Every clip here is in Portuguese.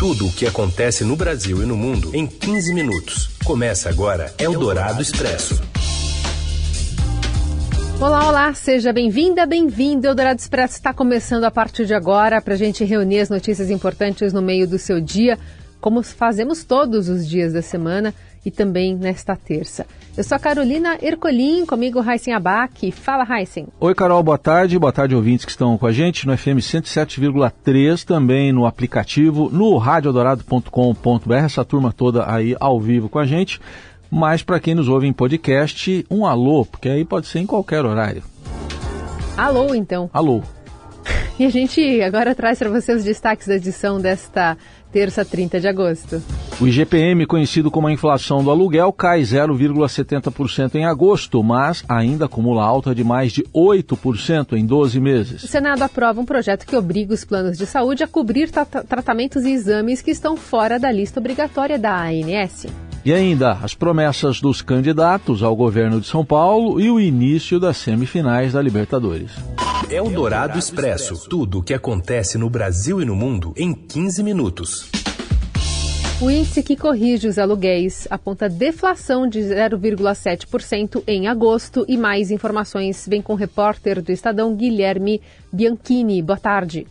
Tudo o que acontece no Brasil e no mundo em 15 minutos. Começa agora Eldorado Expresso. Olá, olá, seja bem-vinda, bem-vindo. Eldorado Expresso está começando a partir de agora para a gente reunir as notícias importantes no meio do seu dia, como fazemos todos os dias da semana e também nesta terça. Eu sou a Carolina Ercolim, comigo Raíssen Abac. Fala, Raíssen. Oi, Carol, boa tarde. Boa tarde, ouvintes que estão com a gente no FM 107,3, também no aplicativo, no radioadorado.com.br, essa turma toda aí ao vivo com a gente. Mas para quem nos ouve em podcast, um alô, porque aí pode ser em qualquer horário. Alô, então. Alô. E a gente agora traz para você os destaques da edição desta terça, 30 de agosto. O IGPM, conhecido como a inflação do aluguel, cai 0,70% em agosto, mas ainda acumula alta de mais de 8% em 12 meses. O Senado aprova um projeto que obriga os planos de saúde a cobrir tra tratamentos e exames que estão fora da lista obrigatória da ANS. E ainda as promessas dos candidatos ao governo de São Paulo e o início das semifinais da Libertadores. É o Dourado Expresso. Tudo o que acontece no Brasil e no mundo em 15 minutos. O índice que corrige os aluguéis aponta deflação de 0,7% em agosto e mais informações vem com o repórter do Estadão Guilherme Bianchini. Boa tarde.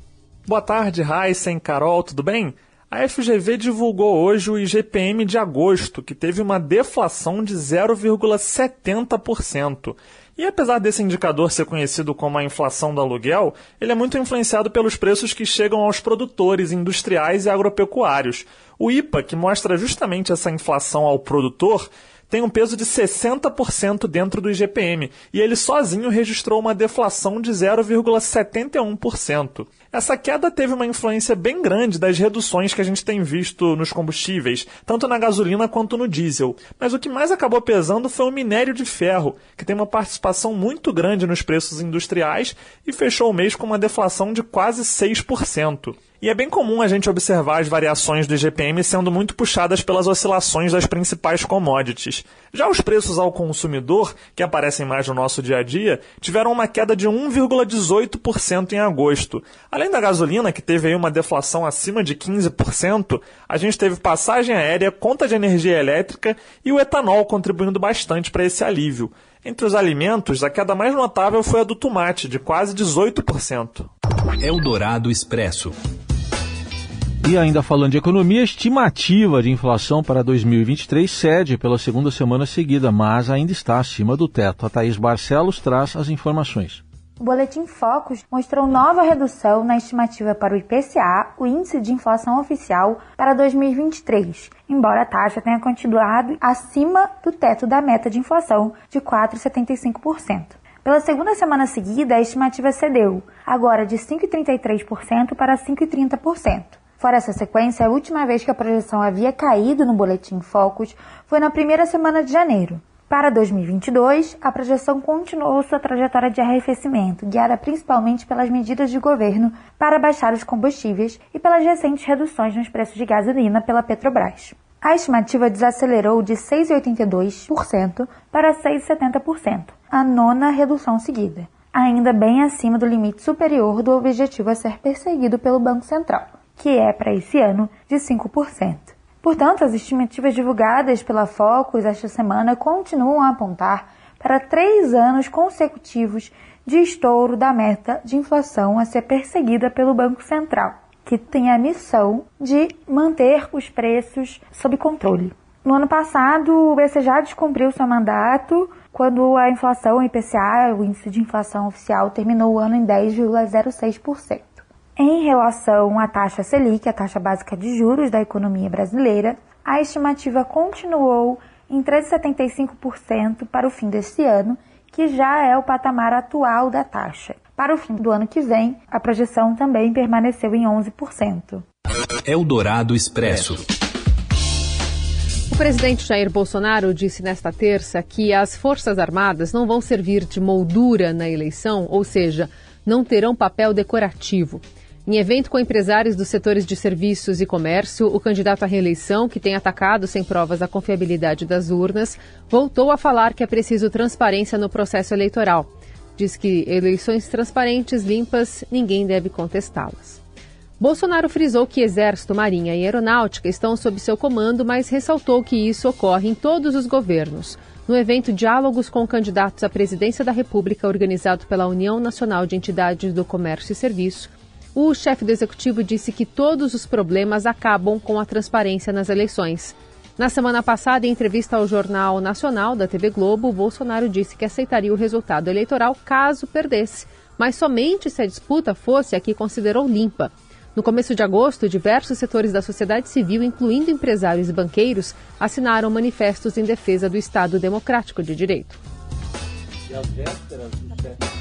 Boa tarde, Heisen, Carol, tudo bem? A FGV divulgou hoje o IGPM de agosto, que teve uma deflação de 0,70%. E apesar desse indicador ser conhecido como a inflação do aluguel, ele é muito influenciado pelos preços que chegam aos produtores industriais e agropecuários. O IPA, que mostra justamente essa inflação ao produtor, tem um peso de 60% dentro do IGPM e ele sozinho registrou uma deflação de 0,71%. Essa queda teve uma influência bem grande das reduções que a gente tem visto nos combustíveis, tanto na gasolina quanto no diesel. Mas o que mais acabou pesando foi o minério de ferro, que tem uma participação muito grande nos preços industriais e fechou o mês com uma deflação de quase 6%. E é bem comum a gente observar as variações do IGPM sendo muito puxadas pelas oscilações das principais commodities. Já os preços ao consumidor, que aparecem mais no nosso dia a dia, tiveram uma queda de 1,18% em agosto. Além da gasolina, que teve aí uma deflação acima de 15%, a gente teve passagem aérea, conta de energia elétrica e o etanol contribuindo bastante para esse alívio. Entre os alimentos, a queda mais notável foi a do tomate, de quase 18%. Eldorado Expresso. E ainda falando de economia, a estimativa de inflação para 2023 cede pela segunda semana seguida, mas ainda está acima do teto. A Thaís Barcelos traz as informações. O Boletim Focus mostrou nova redução na estimativa para o IPCA, o Índice de Inflação Oficial, para 2023, embora a taxa tenha continuado acima do teto da meta de inflação de 4,75%. Pela segunda semana seguida, a estimativa cedeu, agora de 5,33% para 5,30%. Fora essa sequência, a última vez que a projeção havia caído no Boletim Focus foi na primeira semana de janeiro. Para 2022, a projeção continuou sua trajetória de arrefecimento, guiada principalmente pelas medidas de governo para baixar os combustíveis e pelas recentes reduções nos preços de gasolina pela Petrobras. A estimativa desacelerou de 6,82% para 6,70%, a nona redução seguida, ainda bem acima do limite superior do objetivo a ser perseguido pelo Banco Central, que é para esse ano de 5%. Portanto, as estimativas divulgadas pela Focus esta semana continuam a apontar para três anos consecutivos de estouro da meta de inflação a ser perseguida pelo Banco Central, que tem a missão de manter os preços sob controle. No ano passado, o BC já descumpriu seu mandato quando a inflação o IPCA, o índice de inflação oficial, terminou o ano em 10,06%. Em relação à taxa Selic, a taxa básica de juros da economia brasileira, a estimativa continuou em 3,75% para o fim deste ano, que já é o patamar atual da taxa. Para o fim do ano que vem, a projeção também permaneceu em 11%. Eldorado Expresso. O presidente Jair Bolsonaro disse nesta terça que as Forças Armadas não vão servir de moldura na eleição, ou seja, não terão papel decorativo. Em evento com empresários dos setores de serviços e comércio, o candidato à reeleição, que tem atacado sem provas a confiabilidade das urnas, voltou a falar que é preciso transparência no processo eleitoral. Diz que eleições transparentes, limpas, ninguém deve contestá-las. Bolsonaro frisou que Exército, Marinha e Aeronáutica estão sob seu comando, mas ressaltou que isso ocorre em todos os governos. No evento Diálogos com Candidatos à Presidência da República, organizado pela União Nacional de Entidades do Comércio e Serviço, o chefe do executivo disse que todos os problemas acabam com a transparência nas eleições. Na semana passada, em entrevista ao Jornal Nacional da TV Globo, Bolsonaro disse que aceitaria o resultado eleitoral caso perdesse, mas somente se a disputa fosse a que considerou limpa. No começo de agosto, diversos setores da sociedade civil, incluindo empresários e banqueiros, assinaram manifestos em defesa do Estado Democrático de Direito. E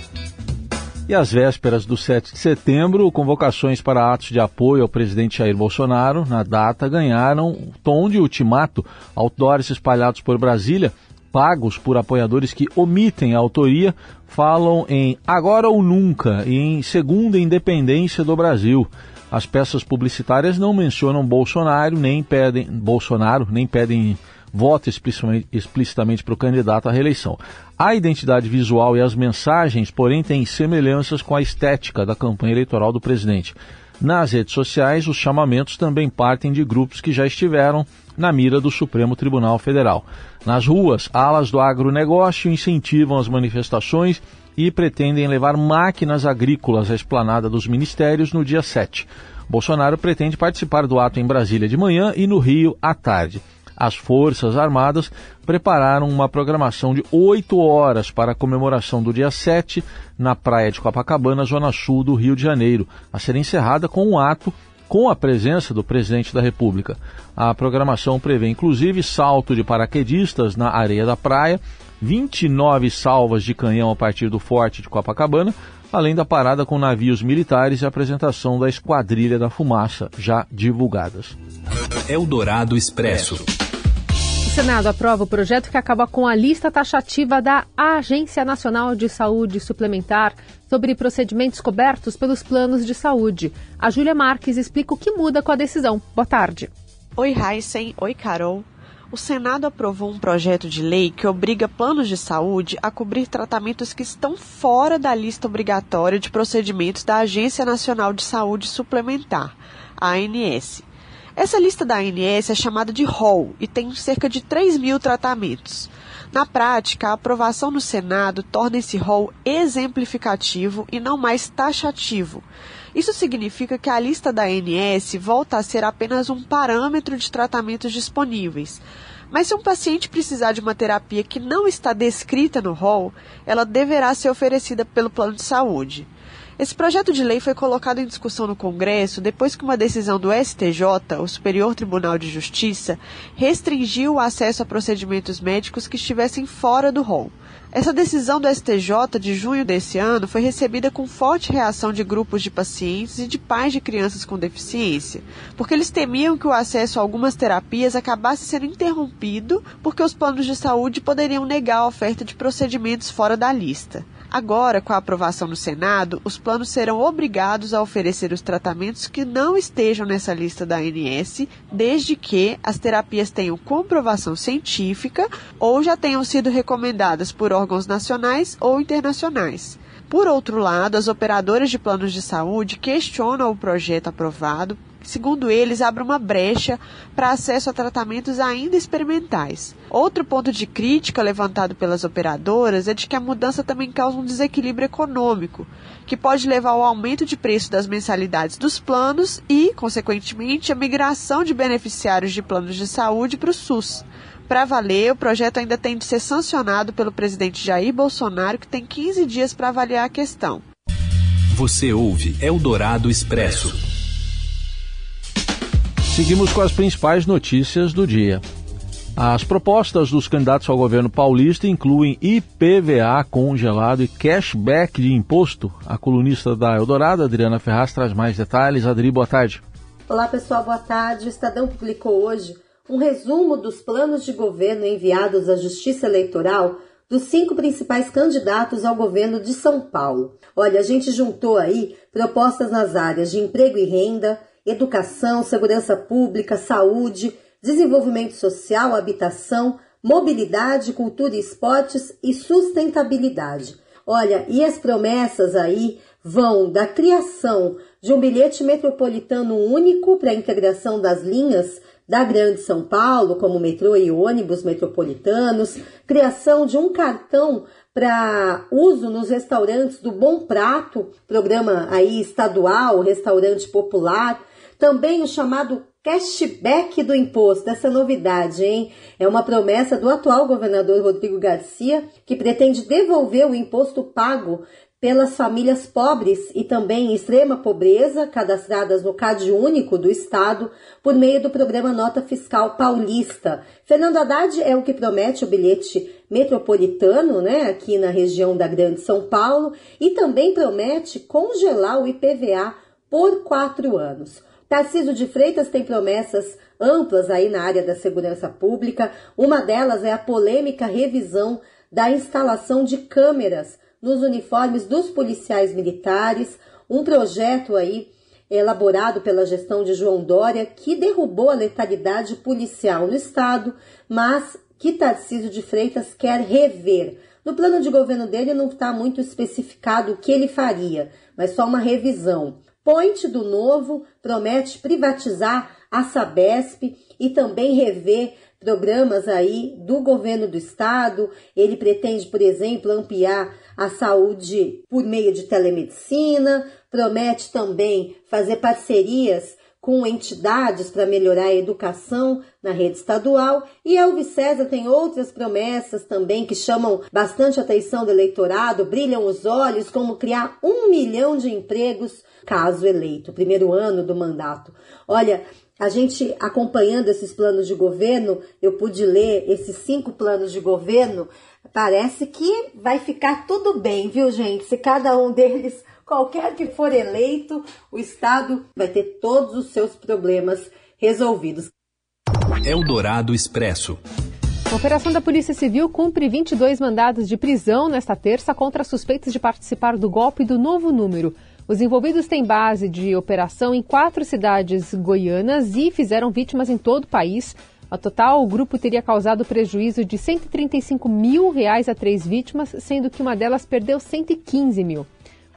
às vésperas do 7 de setembro, convocações para atos de apoio ao presidente Jair Bolsonaro na data ganharam tom de ultimato. Outdoors espalhados por Brasília, pagos por apoiadores que omitem a autoria, falam em agora ou nunca e em segunda independência do Brasil. As peças publicitárias não mencionam Bolsonaro, nem pedem Bolsonaro, nem pedem voto explicitamente para o candidato à reeleição. A identidade visual e as mensagens, porém, têm semelhanças com a estética da campanha eleitoral do presidente. Nas redes sociais, os chamamentos também partem de grupos que já estiveram na mira do Supremo Tribunal Federal. Nas ruas, alas do agronegócio incentivam as manifestações e pretendem levar máquinas agrícolas à esplanada dos ministérios no dia 7. Bolsonaro pretende participar do ato em Brasília de manhã e no Rio à tarde. As Forças Armadas prepararam uma programação de oito horas para a comemoração do dia 7 na praia de Copacabana, zona sul do Rio de Janeiro, a ser encerrada com um ato com a presença do presidente da República. A programação prevê inclusive salto de paraquedistas na areia da praia, 29 salvas de canhão a partir do Forte de Copacabana, além da parada com navios militares e apresentação da Esquadrilha da Fumaça, já divulgadas. Eldorado Expresso. O Senado aprova o projeto que acaba com a lista taxativa da Agência Nacional de Saúde Suplementar sobre procedimentos cobertos pelos planos de saúde. A Júlia Marques explica o que muda com a decisão. Boa tarde. Oi, Heisen. Oi, Carol o Senado aprovou um projeto de lei que obriga planos de saúde a cobrir tratamentos que estão fora da lista obrigatória de procedimentos da Agência Nacional de Saúde Suplementar, ANS. Essa lista da ANS é chamada de ROL e tem cerca de 3 mil tratamentos. Na prática, a aprovação no Senado torna esse rol exemplificativo e não mais taxativo. Isso significa que a lista da ANS volta a ser apenas um parâmetro de tratamentos disponíveis. Mas se um paciente precisar de uma terapia que não está descrita no rol, ela deverá ser oferecida pelo plano de saúde. Esse projeto de lei foi colocado em discussão no Congresso depois que uma decisão do STJ, o Superior Tribunal de Justiça, restringiu o acesso a procedimentos médicos que estivessem fora do rol. Essa decisão do STJ de junho desse ano foi recebida com forte reação de grupos de pacientes e de pais de crianças com deficiência, porque eles temiam que o acesso a algumas terapias acabasse sendo interrompido porque os planos de saúde poderiam negar a oferta de procedimentos fora da lista. Agora, com a aprovação no Senado, os planos serão obrigados a oferecer os tratamentos que não estejam nessa lista da ANS, desde que as terapias tenham comprovação científica ou já tenham sido recomendadas por órgãos nacionais ou internacionais. Por outro lado, as operadoras de planos de saúde questionam o projeto aprovado segundo eles, abre uma brecha para acesso a tratamentos ainda experimentais. Outro ponto de crítica levantado pelas operadoras é de que a mudança também causa um desequilíbrio econômico, que pode levar ao aumento de preço das mensalidades dos planos e, consequentemente, a migração de beneficiários de planos de saúde para o SUS. Para valer, o projeto ainda tem de ser sancionado pelo presidente Jair Bolsonaro, que tem 15 dias para avaliar a questão. Você ouve Eldorado Expresso. Seguimos com as principais notícias do dia. As propostas dos candidatos ao governo paulista incluem IPVA congelado e cashback de imposto. A colunista da Eldorado, Adriana Ferraz, traz mais detalhes. Adri, boa tarde. Olá, pessoal, boa tarde. O Estadão publicou hoje um resumo dos planos de governo enviados à Justiça Eleitoral dos cinco principais candidatos ao governo de São Paulo. Olha, a gente juntou aí propostas nas áreas de emprego e renda, educação, segurança pública, saúde, desenvolvimento social, habitação, mobilidade, cultura e esportes e sustentabilidade. Olha, e as promessas aí vão da criação de um bilhete metropolitano único para a integração das linhas da Grande São Paulo, como metrô e ônibus metropolitanos, criação de um cartão para uso nos restaurantes do Bom Prato, programa aí estadual, restaurante popular, também o chamado cashback do imposto, essa novidade, hein? É uma promessa do atual governador Rodrigo Garcia, que pretende devolver o imposto pago pelas famílias pobres e também em extrema pobreza, cadastradas no CAD único do Estado, por meio do programa Nota Fiscal Paulista. Fernando Haddad é o que promete o bilhete metropolitano, né, aqui na região da Grande São Paulo, e também promete congelar o IPVA por quatro anos. Tarcísio de Freitas tem promessas amplas aí na área da segurança pública. Uma delas é a polêmica revisão da instalação de câmeras nos uniformes dos policiais militares, um projeto aí elaborado pela gestão de João Dória que derrubou a letalidade policial no estado, mas que Tarcísio de Freitas quer rever. No plano de governo dele não está muito especificado o que ele faria, mas só uma revisão. Point do Novo promete privatizar a Sabesp e também rever programas aí do governo do estado. Ele pretende, por exemplo, ampliar a saúde por meio de telemedicina, promete também fazer parcerias com entidades para melhorar a educação na rede estadual. E Elvis César tem outras promessas também que chamam bastante atenção do eleitorado, brilham os olhos, como criar um milhão de empregos caso eleito, primeiro ano do mandato. Olha, a gente acompanhando esses planos de governo, eu pude ler esses cinco planos de governo, parece que vai ficar tudo bem, viu, gente? Se cada um deles, qualquer que for eleito, o Estado vai ter todos os seus problemas resolvidos. Eldorado Expresso. A operação da Polícia Civil cumpre 22 mandados de prisão nesta terça contra suspeitos de participar do golpe do novo número. Os envolvidos têm base de operação em quatro cidades goianas e fizeram vítimas em todo o país. A total, o grupo teria causado prejuízo de 135 mil reais a três vítimas, sendo que uma delas perdeu 115 mil.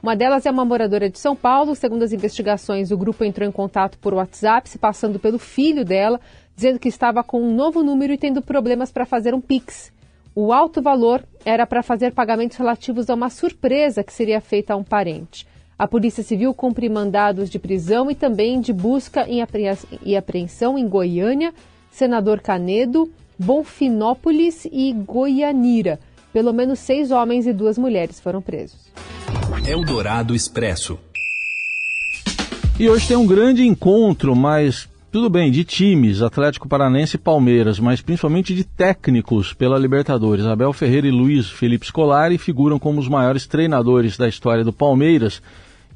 Uma delas é uma moradora de São Paulo. Segundo as investigações, o grupo entrou em contato por WhatsApp, se passando pelo filho dela, dizendo que estava com um novo número e tendo problemas para fazer um Pix. O alto valor era para fazer pagamentos relativos a uma surpresa que seria feita a um parente. A Polícia Civil cumpre mandados de prisão e também de busca e apreensão em Goiânia, Senador Canedo, Bonfinópolis e Goianira. Pelo menos seis homens e duas mulheres foram presos. Eldorado Expresso. E hoje tem um grande encontro, mas tudo bem, de times, Atlético Paranense e Palmeiras, mas principalmente de técnicos pela Libertadores. Abel Ferreira e Luiz Felipe Scolari figuram como os maiores treinadores da história do Palmeiras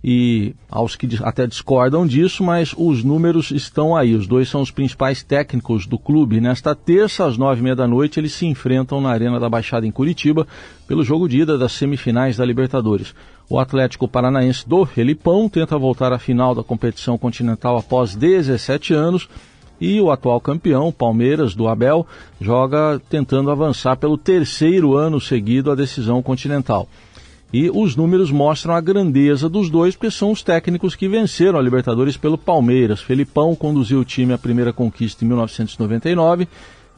e aos que até discordam disso, mas os números estão aí. Os dois são os principais técnicos do clube. Nesta terça, às nove e meia da noite, eles se enfrentam na Arena da Baixada em Curitiba pelo jogo de ida das semifinais da Libertadores. O Atlético Paranaense do Felipão tenta voltar à final da competição continental após 17 anos e o atual campeão, Palmeiras, do Abel, joga tentando avançar pelo terceiro ano seguido a decisão continental. E os números mostram a grandeza dos dois, porque são os técnicos que venceram a Libertadores pelo Palmeiras. Felipão conduziu o time à primeira conquista em 1999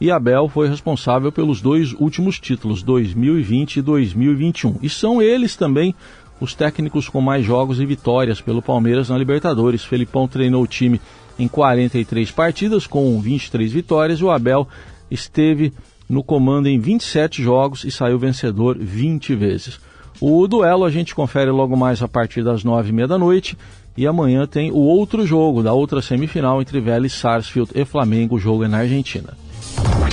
e Abel foi responsável pelos dois últimos títulos, 2020 e 2021. E são eles também os técnicos com mais jogos e vitórias pelo Palmeiras na Libertadores. Felipão treinou o time em 43 partidas com 23 vitórias e o Abel esteve no comando em 27 jogos e saiu vencedor 20 vezes. O duelo a gente confere logo mais a partir das nove e meia da noite. E amanhã tem o outro jogo da outra semifinal entre Vélez, Sarsfield e Flamengo. O jogo é na Argentina.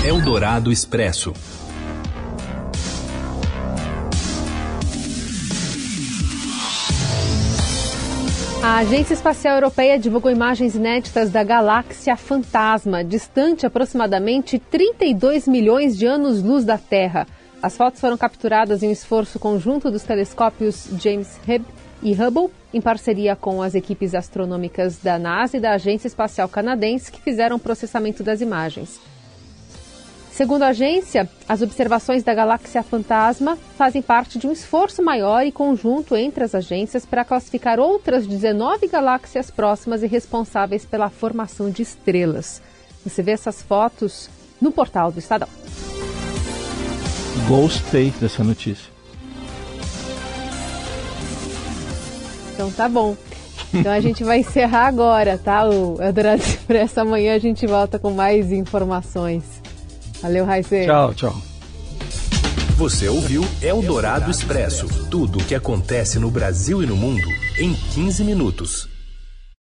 Eldorado Expresso. A Agência Espacial Europeia divulgou imagens inéditas da galáxia Fantasma, distante aproximadamente 32 milhões de anos-luz da Terra. As fotos foram capturadas em um esforço conjunto dos telescópios James Webb e Hubble, em parceria com as equipes astronômicas da NASA e da Agência Espacial Canadense, que fizeram o processamento das imagens. Segundo a agência, as observações da galáxia fantasma fazem parte de um esforço maior e conjunto entre as agências para classificar outras 19 galáxias próximas e responsáveis pela formação de estrelas. Você vê essas fotos no portal do Estadão. Gostei dessa notícia. Então tá bom. Então a gente vai encerrar agora, tá? O Eldorado Expresso. Amanhã a gente volta com mais informações. Valeu, Raíssa. Tchau, tchau. Você ouviu Eldorado Expresso tudo o que acontece no Brasil e no mundo em 15 minutos.